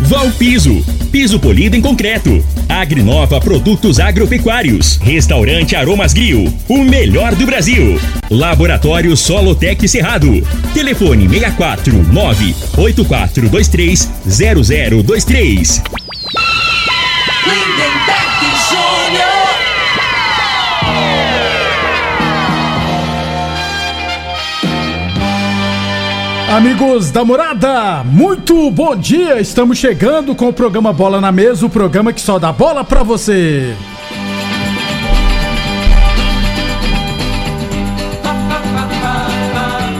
Val Piso, piso polido em concreto. Agrinova Produtos Agropecuários. Restaurante Aromas Grill, o melhor do Brasil. Laboratório Solotec Cerrado. Telefone 64 98423 0023. Amigos da morada, muito bom dia! Estamos chegando com o programa Bola na Mesa o programa que só dá bola pra você.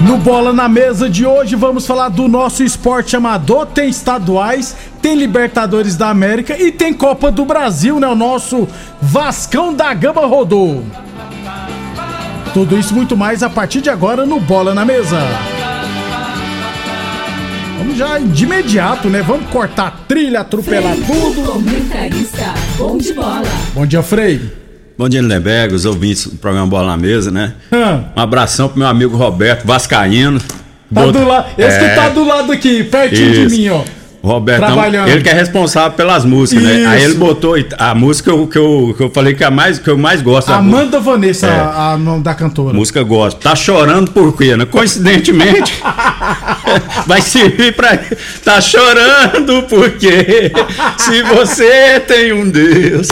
No Bola na Mesa de hoje vamos falar do nosso esporte amador. Tem estaduais, tem Libertadores da América e tem Copa do Brasil, né? O nosso Vascão da Gama rodou. Tudo isso muito mais a partir de agora no Bola na Mesa. Vamos já de imediato, né? Vamos cortar a trilha, atropelar tudo. Comentarista, bom de bola. Bom dia, Frei. Bom dia, Lindenberg, os ouvintes do programa Bola na Mesa, né? Hã? Um abração pro meu amigo Roberto Vascaíno. Tá Bot- do lado, esse que É, tá do lado aqui, pertinho Isso. de mim, ó. Robertão, trabalhando. ele que é responsável pelas músicas, né? Aí Isso. ele botou a música que eu, que eu, falei que, é mais, que eu mais gosto. da Amanda Vanessa, É. a, a nome da cantora. Música gospel. Tá chorando por quê, né? Coincidentemente, vai servir pra. Tá chorando porque se você tem um Deus.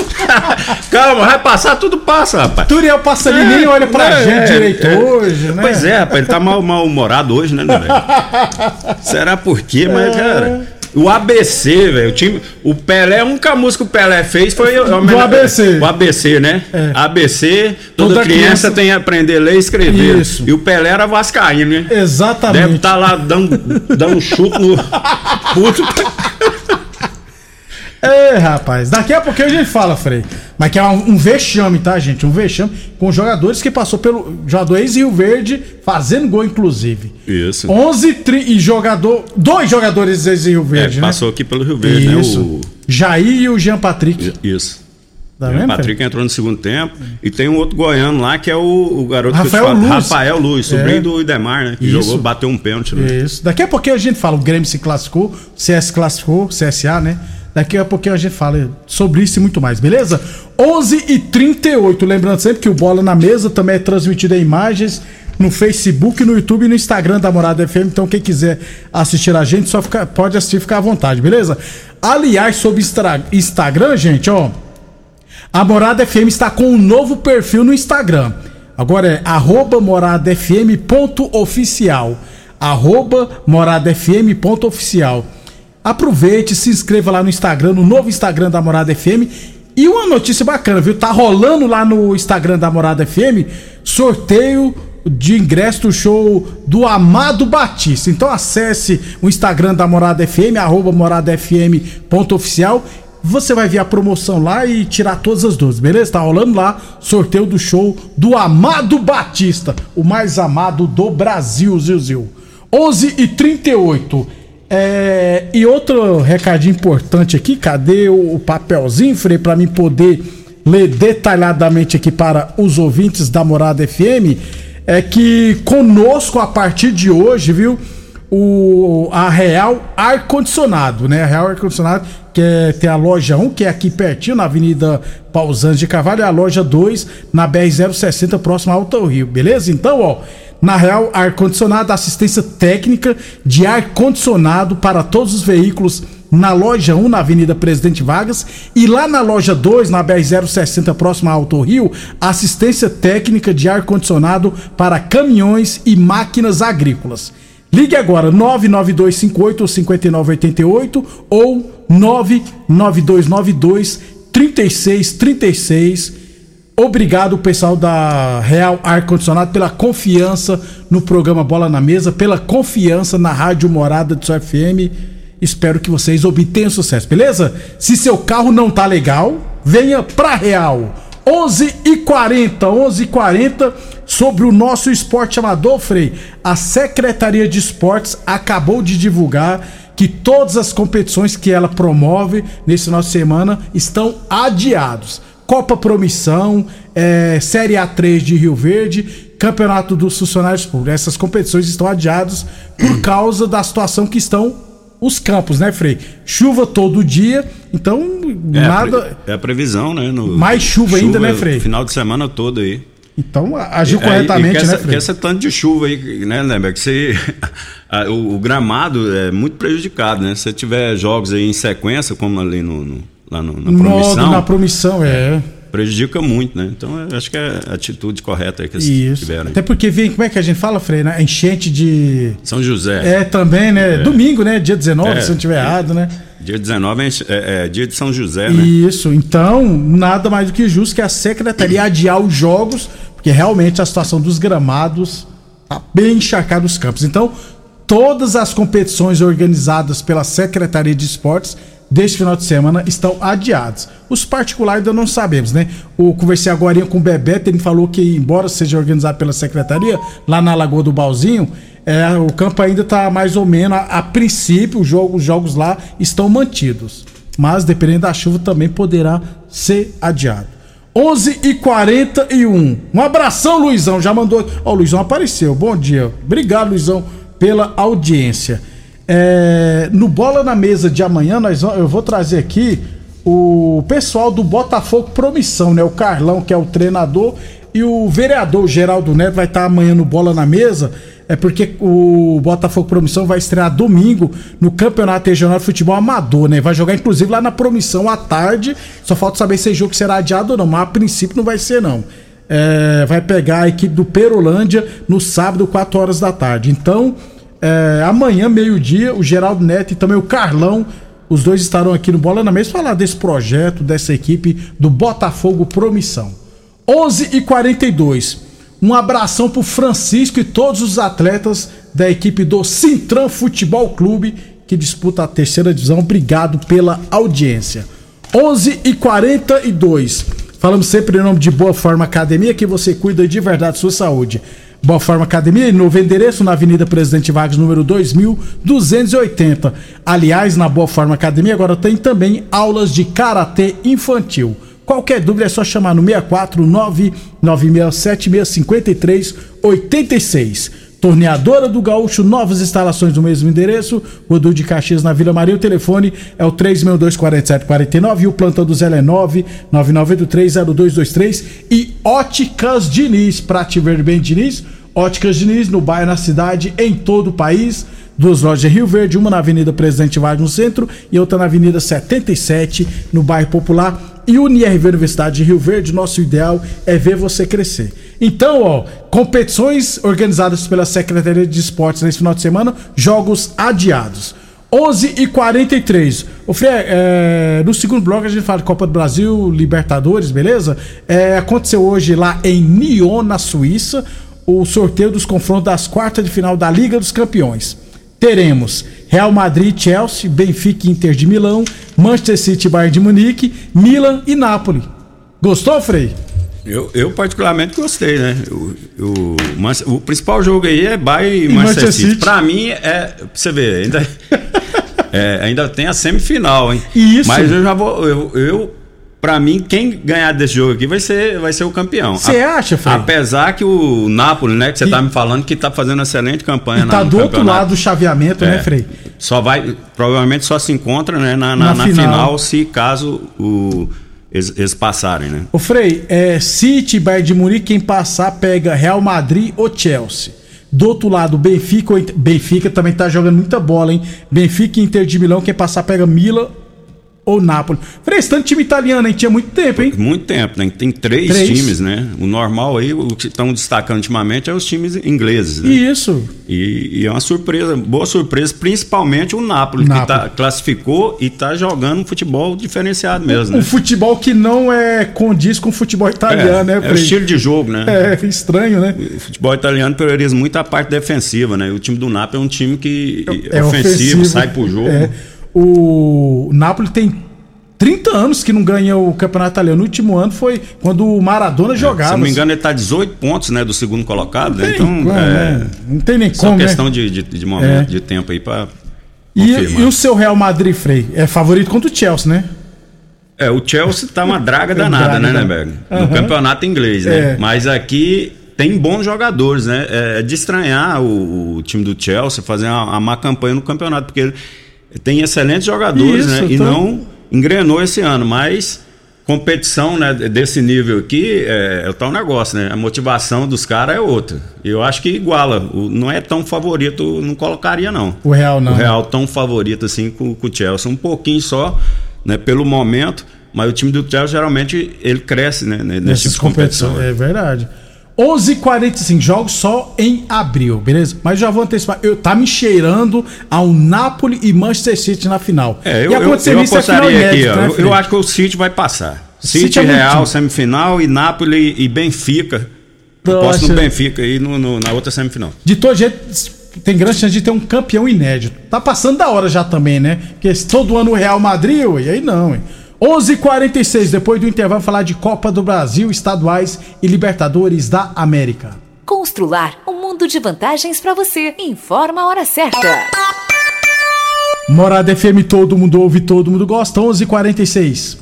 Calma, vai passar, tudo passa, rapaz. Turiel Passarinho nem olha pra É, gente é, direito é. hoje, né? Pois é, rapaz, ele tá mal- mal-humorado hoje, né? Será por quê? É. Mas, cara. O ABC, velho, o time. O Pelé, a única música que o Pelé fez foi. Do ABC. O ABC, né? É. ABC, toda, Toda criança, criança- tem que aprender a ler e escrever. Isso. E o Pelé era Vascaíno, né? Exatamente. Deve estar lá dando, dando um chute no. Puto. É, rapaz, daqui a pouquinho a gente fala, Frei. Mas que é um, um vexame, tá, gente? Um vexame com jogadores que passou pelo jogador ex-Rio Verde, fazendo gol, inclusive. Isso. 11 tri, e jogador. Dois jogadores ex-Rio É, Verde, né? passou aqui pelo Rio Verde, Isso. né? O, Jair e o Jean Patrick. isso. Tá o? Patrick Frei? entrou no segundo tempo. E tem um outro goiano lá que é o, o garoto Rafael que Luz. Rafael Luz, sobrinho É. do Idemar, né? Que Isso. jogou, bateu um pênalti. Né? Isso. Daqui a pouquinho a gente fala, o Grêmio se classificou, o CS classificou, CSA, né? Daqui a pouquinho a gente fala sobre isso e muito mais, beleza? 11 e 38 lembrando sempre que o Bola na Mesa também é transmitido em imagens no Facebook, no YouTube e no Instagram da Morada FM. Então quem quiser assistir a gente, só fica, pode assistir, ficar à vontade, beleza? Aliás, sobre Instagram, gente, ó... A Morada FM está com um novo perfil no Instagram. Agora é arroba moradafm.oficial. Arroba moradafm.oficial. Aproveite, se inscreva lá no Instagram, no novo Instagram da Morada FM. E uma notícia bacana, viu? Tá rolando lá no Instagram da Morada FM sorteio de ingresso do show do Amado Batista. Então acesse o Instagram da Morada FM, arroba moradafm.oficial. Você vai ver a promoção lá e tirar todas as dúvidas, beleza? Tá rolando lá sorteio do show do Amado Batista, o mais amado do Brasil, Zilzil. 11 e 38 é, e outro recadinho importante aqui, cadê o, papelzinho, Frei, para mim poder ler detalhadamente aqui para os ouvintes da Morada FM, é que conosco a partir de hoje, viu, o, a Real Ar Condicionado, né? A Real Ar Condicionado, que é, tem a loja 1, que é aqui pertinho, na Avenida Pausanes de Carvalho, e a loja 2, na BR-060, próximo ao Alto Rio, beleza? Então, ó, na Real Ar Condicionado, assistência técnica de ar condicionado para todos os veículos na loja 1, na Avenida Presidente Vargas, e lá na loja 2, na BR-060, próximo ao Alto Rio, assistência técnica de ar condicionado para caminhões e máquinas agrícolas. Ligue agora 99258 5988 ou 99292 3636. Obrigado, pessoal da Real Ar Condicionado, pela confiança no programa Bola na Mesa, pela confiança na Rádio Morada do seu FM. Espero que vocês obtenham sucesso, beleza? Se seu carro não tá legal, venha pra Real. 11 e 40, 11 e 40 sobre o nosso esporte amador, Frei. A Secretaria de Esportes acabou de divulgar que todas as competições que ela promove nesse de semana estão adiados. Copa Promissão, é, Série A3 de Rio Verde, Campeonato dos Funcionários Públicos. Essas competições estão adiadas por causa da situação que estão os campos, né, Frei? Chuva todo dia, então É, nada. a, é a previsão, né? No- Mais chuva ainda, né, Frei? Final de semana todo aí. Então agiu É, corretamente, e que né, essa, Frei? que essa tanto de chuva aí, né, lembra? Que você, a- o, o gramado é muito prejudicado, né? Se você tiver jogos aí em sequência, como ali no, no- lá no- na promissão, na promissão, é. prejudica muito, né? Então acho que é a atitude correta aí que eles Isso. tiveram. Até porque vem, como é que a gente fala, Frei? Né? Enchente de. São José. É, também, né? Domingo, né? Dia 19, É. se eu não estiver errado, né? Dia 19 é, é- é dia de São José, né? Isso, então, nada mais do que justo que a secretaria adiar os jogos, porque realmente a situação dos gramados tá bem encharcada nos campos. Então, todas as competições organizadas pela Secretaria de Esportes deste final de semana estão adiadas. Os particulares ainda não sabemos, né? Eu conversei agora com o Bebeto, ele falou que, embora seja organizado pela Secretaria, lá na Lagoa do Balzinho, é, o campo ainda está mais ou menos, a, a princípio, o jogo- os jogos lá estão mantidos mas dependendo da chuva também poderá ser adiado. 11 e 41 Um abração, Luizão. Já mandou. Ó, o Luizão apareceu. Bom dia. Obrigado, Luizão, pela audiência. É, no Bola na Mesa de amanhã, nós, vamos- eu vou trazer aqui o pessoal do Botafogo Promissão, né? O Carlão, que é o treinador, e o vereador Geraldo Neto vai estar amanhã no Bola na Mesa. É porque o Botafogo Promissão vai estrear domingo no Campeonato Regional de Futebol Amador, né? Vai jogar inclusive lá na Promissão à tarde. Só falta saber se esse jogo será adiado ou não, mas a princípio não vai ser não. É, vai pegar a equipe do Perolândia no sábado, 4 horas da tarde. Então, é, amanhã, meio-dia, o Geraldo Neto e também o Carlão, os dois estarão aqui no Bola na Mesa falar desse projeto, dessa equipe do Botafogo Promissão. 11 e 42 Um abração pro Francisco e todos os atletas da equipe do Sintran Futebol Clube que disputa a terceira divisão. Obrigado pela audiência. 11 e 42 Falamos sempre em nome de Boa Forma Academia, que você cuida de verdade da sua saúde. Boa Forma Academia, novo endereço na Avenida Presidente Vargas, número 2280. Aliás, na Boa Forma Academia agora tem também aulas de karatê infantil. Qualquer dúvida é só chamar no 649 967653 86. Torneadora do Gaúcho, novas instalações no mesmo endereço, Rodul de Caxias na Vila Maria. O telefone é o 3624749 e o plantão do Zé é 999830223 e Óticas Diniz, pra te ver bem, Diniz. Óticas Diniz no bairro, na cidade, em todo o país. Duas lojas em Rio Verde, uma na Avenida Presidente Vargas no centro e outra na Avenida 77 no bairro Popular. E UniRV Universidade de Rio Verde, nosso ideal é ver você crescer. Então, ó, competições organizadas pela Secretaria de Esportes nesse final de semana, jogos adiados. 11 e 43 O Frei, é, no segundo bloco a gente fala de Copa do Brasil, Libertadores, beleza? É, aconteceu hoje lá em Nyon, na Suíça, o sorteio dos confrontos das quartas de final da Liga dos Campeões. Teremos Real Madrid, Chelsea, Benfica Inter de Milão, Manchester City, Bayern de Munique, Milan e Napoli. Gostou, Frei? Eu, eu particularmente gostei, né? O, o, principal jogo aí é Bayern e Manchester Manchester City. Pra mim, é. Pra você ver, ainda, é, ainda tem a semifinal, hein? Isso. Mas eu já vou. Eu, eu, pra mim, quem ganhar desse jogo aqui vai ser, vai ser o campeão. Você acha, Frei? Apesar que o Napoli, né, que você E- tá me falando que tá fazendo uma excelente campanha E tá do outro lado do chaveamento, né, É. Frei? Só vai, provavelmente só se encontra né, na, na, Na na final. final. se caso o, eles, eles passarem, né? Ô Frei, é City, Bayern de Munique, quem passar pega Real Madrid ou Chelsea. Do outro lado, Benfica, Benfica também tá jogando muita bola, hein? Benfica e Inter de Milão, quem passar pega Milan ou Napoli. Tanto time italiano, hein? Tinha muito tempo, hein? Muito tempo, né? Tem três, Três. times, né? O normal aí, o que estão destacando ultimamente é os times ingleses, né? Isso. E, e é uma surpresa, boa surpresa, principalmente o Napoli, Napoli. que tá, classificou e tá jogando um futebol diferenciado mesmo, Um né? futebol que não é condiz com o futebol italiano, né, é, é o estilo de jogo, né? É estranho, né? O futebol italiano prioriza muito a parte defensiva, né? O time do Napoli é um time que é, É ofensivo, sai pro jogo. É. O Napoli tem 30 anos que não ganha o campeonato italiano. No último ano foi quando o Maradona jogava. Se não me engano, ele tá 18 pontos, né, do segundo colocado, né? Tem Então, como, é, né? Não tem nem só como, né? questão de, de, de momento, É. de tempo aí pra E, e o seu Real Madrid, Frei, é favorito contra o Chelsea, né? É, o Chelsea tá uma draga É danada, né, né? né, Berg? No Aham. campeonato inglês, né? É. Mas aqui tem bons jogadores, né? É de estranhar o, o time do Chelsea fazer uma, uma má campanha no campeonato, porque ele tem excelentes jogadores, Isso, né? E então- não engrenou esse ano, mas competição né, desse nível aqui é, é o tal negócio, né? A motivação dos caras é outra. Eu acho que iguala. O- não é tão favorito, não colocaria, não. O Real não. O Real tão favorito assim com, com o Chelsea. Um pouquinho só, né, pelo momento. Mas o time do Chelsea geralmente ele cresce, né? Nesse Nessas tipo competições. É verdade. 11h45, jogos só em abril, beleza? Mas já vou antecipar. Eu, tá me cheirando ao Napoli e Manchester City na final. É, eu, e eu, aconteceu eu isso é apostaria aqui, ó. né, eu, acho que o City vai passar. City City, é Real, semifinal, e Napoli e Benfica. Eu posso no Benfica aí no, no- na outra semifinal. De todo jeito, tem grande chance de ter um campeão inédito. Tá passando da hora já também, né? Porque todo ano o Real Madrid, ué, aí não, hein? 11h46, depois do intervalo, falar de Copa do Brasil, estaduais e Libertadores da América. Constrular um mundo de vantagens pra você. Informa a hora certa. Morada FM, todo mundo ouve, todo mundo gosta. 11h46.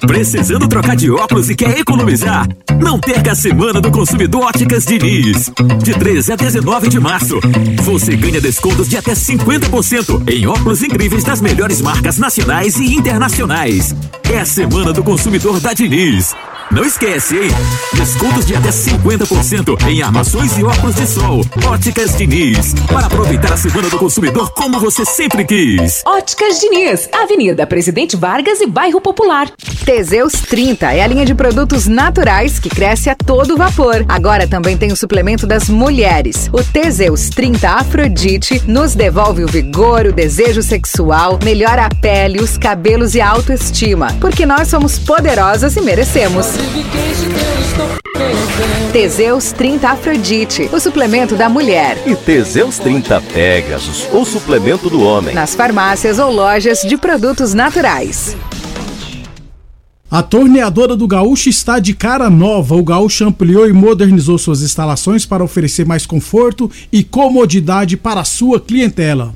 Precisando trocar de óculos e quer economizar? Não perca a Semana do Consumidor Óticas Diniz. De 13 a 19 de março, você ganha descontos de até 50% em óculos incríveis das melhores marcas nacionais e internacionais. É a Semana do Consumidor da Diniz. Não esquece, hein? Descontos de até 50% em armações e óculos de sol. Óticas Diniz. Para aproveitar a Semana do Consumidor como você sempre quis. Óticas Diniz, Avenida Presidente Vargas e Bairro Popular. Teseus 30 é a linha de produtos naturais que cresce a todo vapor. Agora também tem o suplemento das mulheres. O Teseus 30 Afrodite nos devolve o vigor, o desejo sexual, melhora a pele, os cabelos e a autoestima. Porque nós somos poderosas e merecemos. Teseus 30 Afrodite, o suplemento da mulher. E Teseus 30 Pegasus, o suplemento do homem. Nas farmácias ou lojas de produtos naturais. A torneadora do Gaúcho está de cara nova. O Gaúcho ampliou e modernizou suas instalações para oferecer mais conforto e comodidade para a sua clientela.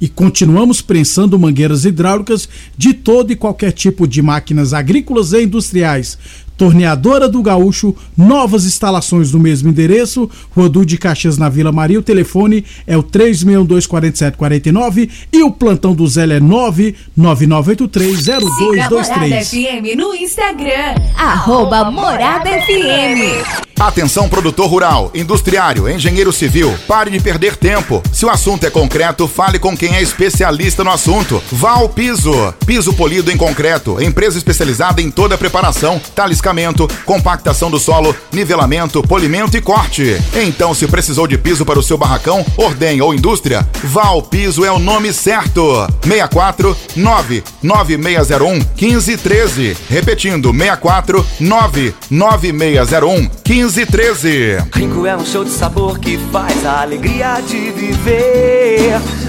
E continuamos prensando mangueiras hidráulicas de todo e qualquer tipo de máquinas agrícolas e industriais. Torneadora do Gaúcho, novas instalações no mesmo endereço, Rodul de Caxias na Vila Maria. O telefone é o 3624749 e o plantão do Zé é Siga a Morada 999830223. FM no Instagram. Arroba Morada FM. Atenção produtor rural, industriário, engenheiro civil, pare de perder tempo. Se o assunto é concreto, fale com quem é especialista no assunto. Val Piso, piso polido em concreto, empresa especializada em toda a preparação, taliscamento, compactação do solo, nivelamento, polimento e corte. Então, se precisou de piso para o seu barracão, ordem ou indústria, Val Piso é o nome certo. 64 99601 1513. Repetindo, 64 99601 1513. Rico é um show de sabor que faz a alegria de viver.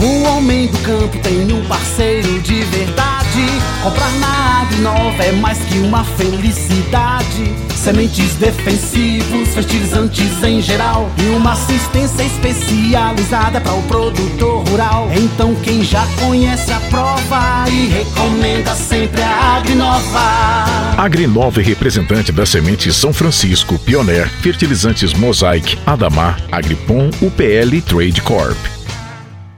O homem do campo tem um parceiro de verdade. Comprar na Agrinova é mais que uma felicidade. Sementes defensivos, fertilizantes em geral e uma assistência especializada para o produtor rural. Então quem já conhece a prova e recomenda sempre a Agrinova. Agrinova é representante da semente São Francisco, Pioneer, fertilizantes Mosaic, Adamar, Agripom, UPL Trade Corp.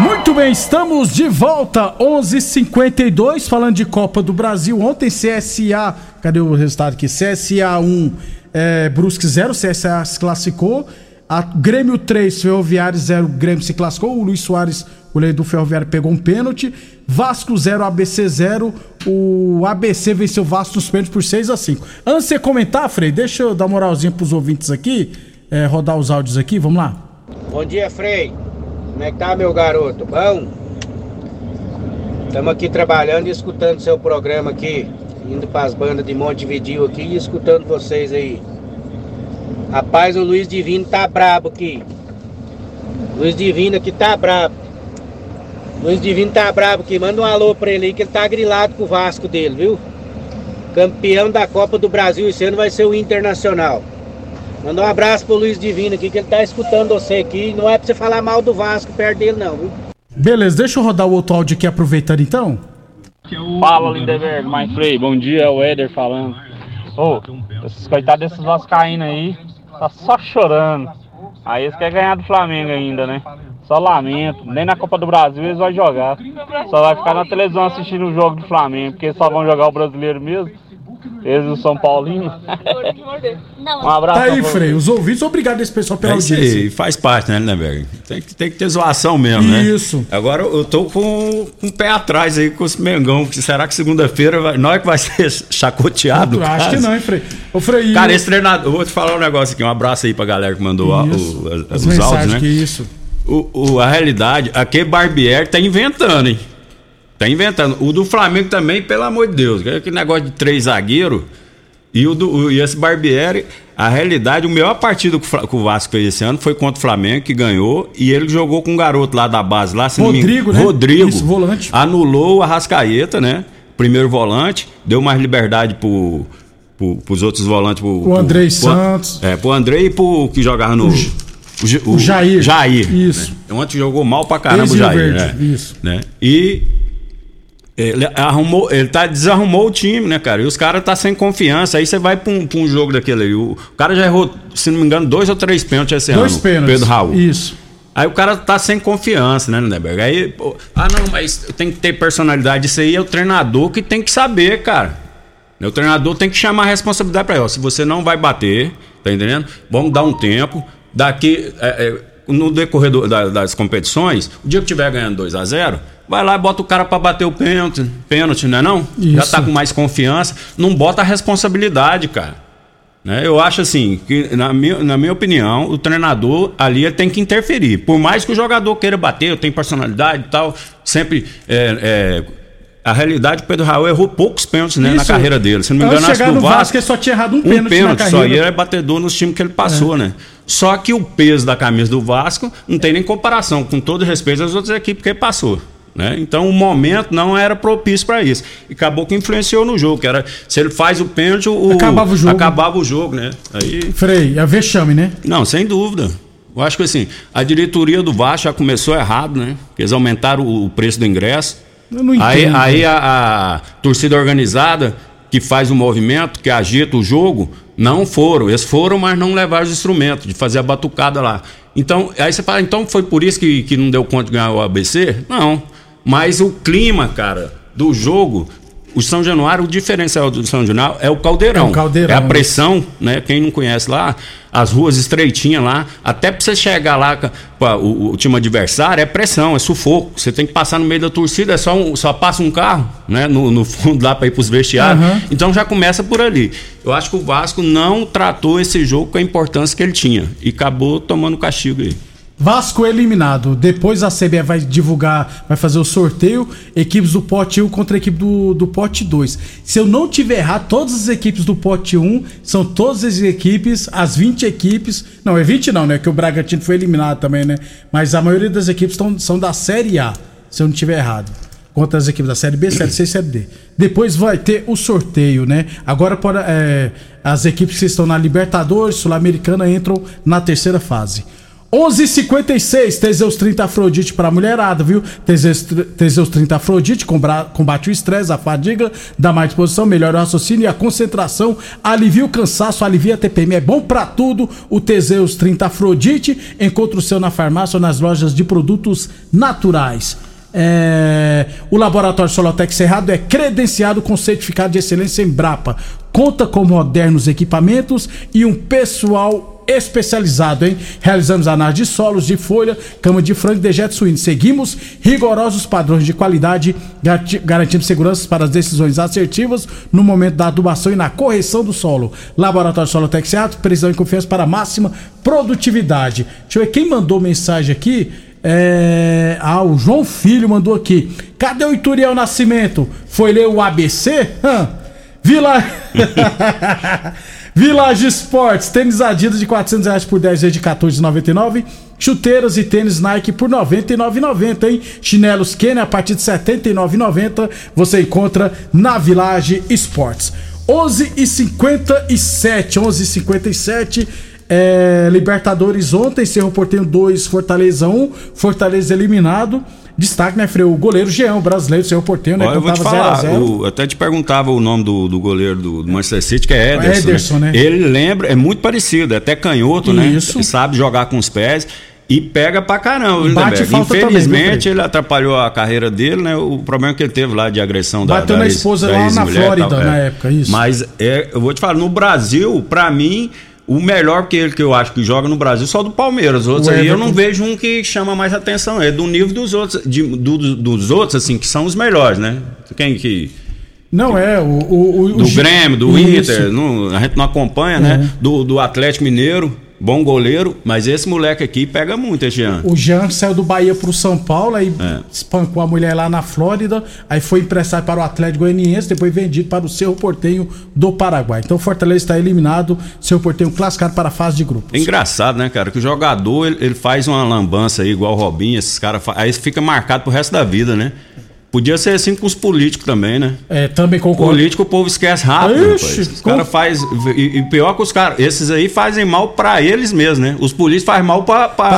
Muito bem, estamos de volta, 11:52 falando de Copa do Brasil. Ontem CSA, cadê o resultado aqui? CSA 1, é, Brusque 0, CSA se classificou. A Grêmio 3, Ferroviário 0, Grêmio se classificou. O Luiz Soares, o goleiro do Ferroviário, pegou um pênalti. Vasco 0, ABC 0. O ABC venceu o Vasco nos pênaltis por 6 a 5 Antes de você comentar, Frei, deixa eu dar moralzinha pros ouvintes aqui, é, rodar os áudios aqui, vamos lá. Bom dia, Frei. Como é que tá, meu garoto? Bom? Estamos aqui trabalhando e escutando seu programa aqui, indo para as bandas de Montevideo aqui e escutando vocês aí. Rapaz, o Luiz Divino tá brabo aqui. Luiz Divino aqui tá brabo. Luiz Divino tá brabo aqui. Manda um alô pra ele aí que ele tá grilado com o Vasco dele, viu? Campeão da Copa do Brasil esse ano vai ser o Internacional. Manda um abraço pro Luiz Divino aqui, que ele tá escutando você aqui. Não é pra você falar mal do Vasco perto dele, não, viu? Beleza, deixa eu rodar o outro áudio aqui aproveitando então. Fala, Lindeberg, my Frei. Bom dia, é o Éder falando. Ô, esses coitados desses vascaínos aí, tá só chorando. Aí eles querem ganhar do Flamengo ainda, né? Só lamento. Nem na Copa do Brasil eles vão jogar. Só vai ficar na televisão assistindo o jogo do Flamengo, porque só vão jogar o brasileiro mesmo. Eles o São Paulino. um abraço. Tá aí, Frei. Os ouvintes, obrigado esse pessoal pela É isso audiência. aí, faz parte, né, Lindenberg? Tem que, tem que ter zoação mesmo, né? Isso. Agora eu tô com, com o pé atrás aí com esse Mengão. porque Será que segunda-feira vai- não é que vai ser chacoteado? Eu acho que não, hein, Frei? Ô, Frei. Cara, esse treinador, eu vou te falar um negócio aqui, um abraço aí pra galera que mandou a- Isso. o- a- os áudios, né? que isso. O, o- a realidade, aquele Barbieri tá inventando, hein? Tá inventando. O do Flamengo também, pelo amor de Deus. Aquele negócio de três zagueiros. E, o do, o- e esse Barbieri, a realidade, o melhor partido que o que o Vasco fez esse ano foi contra o Flamengo, que ganhou. E ele jogou com um garoto lá da base, lá, se Rodrigo, né? Rodrigo. Isso, volante. Anulou o Arrascaeta, né? Primeiro volante. Deu mais liberdade pro, pro, pros outros volantes. Pro, O Andrei pro- Santos. É, pro Andrei e pro que jogava no. O, J- o Jair. Jair. Isso. né? Ontem jogou mal pra caramba o Ex-Rio Jair. Verde, né? isso. Né? E ele arrumou, ele tá desarrumou o time, né, cara? E os caras tá sem confiança. Aí você vai pra um, pra um jogo daquele aí. O, o cara já errou, se não me engano, dois ou três pênaltis esse Dois ano. pênaltis. Pedro Raul. Isso. Aí o cara tá sem confiança, né, Lindeberg? Aí, pô, ah, não, mas tem que ter personalidade. Isso aí é o treinador que tem que saber, cara. O treinador tem que chamar a responsabilidade pra ele. ó, Se você não vai bater, tá entendendo? Vamos dar um tempo. Daqui, é, é, no decorrer do- da- das competições, o dia que tiver ganhando 2 a 0 vai lá e bota o cara pra bater o pênalti, pênalti, não é não? Já Isso. tá com mais confiança. Não bota a responsabilidade, cara. Né? Eu acho assim, que na minha, na minha opinião, o treinador ali tem que interferir. Por mais que o jogador queira bater, eu tenho personalidade e tal, sempre. é, é, a realidade, o Pedro Raul errou poucos pênaltis né, na carreira dele. Se não me Antes engano, acho que o Vasco, Vasco. ele só tinha errado um Um pênalti na pênalti só, e ele é batedor nos times que ele passou, né? Só que o peso da camisa do Vasco não tem nem comparação, com todo respeito às outras equipes que ele passou. Né? Então o momento não era propício para isso. E acabou que influenciou no jogo. Que era, se ele faz o pênalti, o, Acabava o jogo. Acabava o jogo, né? Aí, Frei, é vexame, né? não, sem dúvida. Eu acho que assim, a diretoria do Vasco já começou errado, né? Porque eles aumentaram o preço do ingresso. Eu não Aí, entendo. aí a, a torcida organizada que faz o movimento, que agita o jogo, não foram. Eles foram, mas não levaram os instrumentos de fazer a batucada lá. Então, aí você fala, então foi por isso que, que não deu conta de ganhar o ABC? Não. Mas o clima, cara, do jogo, o São Januário, o diferencial do São Januário é o caldeirão. É o caldeirão, É a pressão, né? Quem não conhece lá, as ruas estreitinhas lá, até pra você chegar lá para o, o time adversário, é pressão, é sufoco. Você tem que passar no meio da torcida, é só, um- só passa um carro, né? No, no fundo lá para ir pros vestiários. Aham. Então já começa por ali. Eu acho que o Vasco não tratou esse jogo com a importância que ele tinha e acabou tomando castigo aí. Vasco eliminado. Depois a CBF vai divulgar, vai fazer o sorteio. Equipes do pote 1 contra a equipe do, do pote 2. Se eu não tiver errado, todas as equipes do pote 1 são todas as equipes, as 20 equipes. Não, é 20 não, né? Que o Bragantino foi eliminado também, né? Mas a maioria das equipes tão, são da Série A, se eu não tiver errado. Contra as equipes da Série B, Série C e Série D. Depois vai ter o sorteio, né? Agora para, é, as equipes que estão na Libertadores, Sul-Americana entram na terceira fase. 11:56 Teseus 30 Afrodite para mulherada, viu? Teseus, Teseus 30 Afrodite combate o estresse, a fadiga, dá mais disposição, melhora o raciocínio e a concentração, alivia o cansaço, alivia a TPM. É bom para tudo. O Teseus 30 Afrodite encontra o seu na farmácia ou nas lojas de produtos naturais. É, o Laboratório Solotec Cerrado é credenciado com certificado de excelência em Brapa. Conta com modernos equipamentos e um pessoal especializado, hein? Realizamos análise de solos, de folha, cama de frango e dejeto suíno. Seguimos rigorosos padrões de qualidade, garanti- garantindo segurança para as decisões assertivas no momento da adubação e na correção do solo. Laboratório Solotec Cerrado, precisão e confiança para máxima produtividade. Deixa eu ver quem mandou mensagem aqui. É... Ah, o João Filho mandou aqui. Cadê o Ituriel Nascimento? Foi ler o ABC? Hã? Vila... Village Sports, tênis Adidas de 400 reais por 10 vezes de 14,99. Chuteiras e tênis Nike por 99,90, hein? Chinelos Kenny a partir de 79,90 você encontra na Village Sports. 11 e 57, 11 e 57 é, Libertadores ontem, Cerro Portenho 2, Fortaleza 1, Fortaleza eliminado. Destaque, né, Freio? O goleiro Jean, brasileiro, Cerro Portenho, né? Olha, eu vou te falar, 0 a 0. o- até te perguntava o nome do, do goleiro do, do Manchester City, que é Ederson. Ederson, né? Ele lembra, é muito parecido, é até canhoto, Isso. né? Sabe jogar com os pés. E pega pra caramba, Bate falta também, Infelizmente, Fred? ele atrapalhou a carreira dele, né? O problema que ele teve lá de agressão da Bateu da na ex- esposa lá na Flórida, tal, na é. época, isso. Mas é, eu vou te falar, no Brasil, pra mim, o melhor que ele que eu acho que joga no Brasil é só do Palmeiras. Os outros O aí eu não vejo um que chama mais atenção. É do nível dos outros, de- do- do- dos outros, assim, que são os melhores, né? Quem que. Não é, o. o, o Do Grêmio, do. Inter, não- a gente não acompanha, né? Do, do Atlético Mineiro, bom goleiro, mas esse moleque aqui pega muito este ano. O Jean saiu do Bahia pro São Paulo, aí É. espancou a mulher lá na Flórida, aí foi emprestado para o Atlético Goianiense, depois vendido para o Cerro Portenho do Paraguai. Então o Fortaleza está eliminado, Cerro Portenho classificado para a fase de grupo. É engraçado, né, cara? Que o jogador ele, ele faz uma lambança aí, igual o Robinho, esses caras. Aí fica marcado pro resto da vida, né? Podia ser assim com os políticos também, né? É, também concordo. Político o povo esquece rápido, Ixi. Os com- caras faz e, e pior que os caras, esses aí fazem mal pra eles mesmos, né? Os políticos fazem mal pra, pra,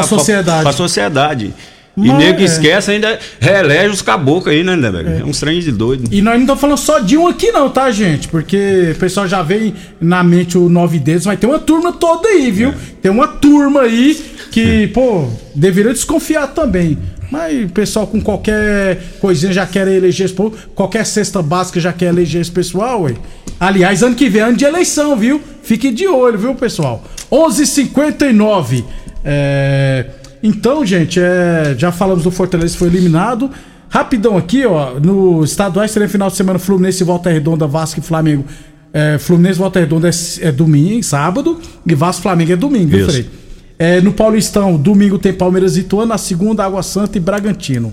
Pra sociedade. Sociedade. E Mas, nego é. esquece ainda, reelege os caboclos aí, né, né, velho? É. um trem de doido. E nós não estamos falando só de um aqui não, tá, gente? Porque o pessoal já vem na mente o nove dedos, mas tem uma turma toda aí, viu? Tem uma turma aí que, pô, deveria desconfiar também. Mas o pessoal com qualquer coisinha já quer eleger esse povo, qualquer cesta básica já quer eleger esse pessoal, ué. Aliás, ano que vem é ano de eleição, viu? Fique de olho, viu, pessoal? 11:59. É... Então, gente, é... já falamos do Fortaleza que foi eliminado. Rapidão aqui, ó, no estaduais seria final de semana Fluminense e Volta Redonda, Vasco e Flamengo. É, Fluminense Volta Redonda é, é domingo, sábado, e Vasco e Flamengo é domingo, Isso. Frei? É, no Paulistão, domingo tem Palmeiras e Ituano, na segunda Água Santa e Bragantino.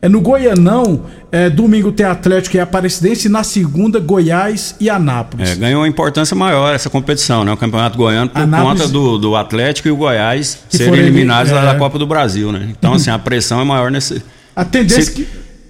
É, no Goianão, é, domingo tem Atlético e Aparecidense, e na segunda Goiás e Anápolis. É, ganhou uma importância maior essa competição, né? O Campeonato Goiano, por Anápolis- conta do, do Atlético e o Goiás Que serem eliminados lá é. da Copa do Brasil, né? Então, assim, a pressão é maior nesse. A tendência se- que-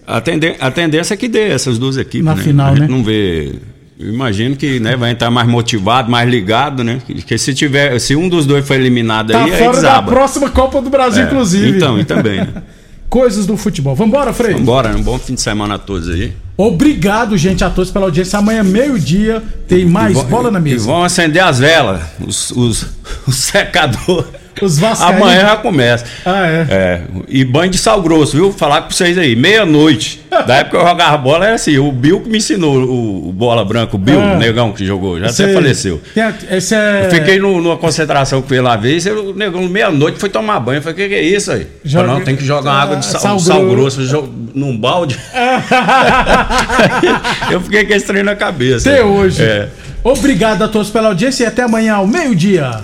a, tende- a tendência é que dê essas duas equipes, Na né? final, a gente né? não vê Eu imagino que né, vai entrar mais motivado, mais ligado, né? Que se tiver, se um dos dois for eliminado Tá aí, aí fora da desaba. próxima Copa do Brasil, É, inclusive. Então, e também, né? Coisas do futebol. Vambora, Frei? Vambora, um bom fim de semana a todos aí. Obrigado, gente, a todos pela audiência. Amanhã, meio-dia, tem mais E vão- bola na E mesa. vão acender as velas, os, os, os secadores. Os vascaínos. Amanhã já começa. Ah, é? É, e banho de sal grosso, viu? Falar com vocês aí, meia-noite. Da época que eu jogava bola era assim, o Bill que me ensinou o, bola branca, o Bill, Ah. o negão que jogou, já Esse- até faleceu. a- Esse é. Eu fiquei no- numa concentração com ele uma vez, e o negão meia-noite foi tomar banho. Eu falei, o que, que é isso aí? Joga- Falei, não, tem que jogar uma água de sal, Sal sal, grosso. grosso num balde. eu fiquei com esse trem na cabeça. Até hoje. É. Obrigado a todos pela audiência e até amanhã ao meio-dia.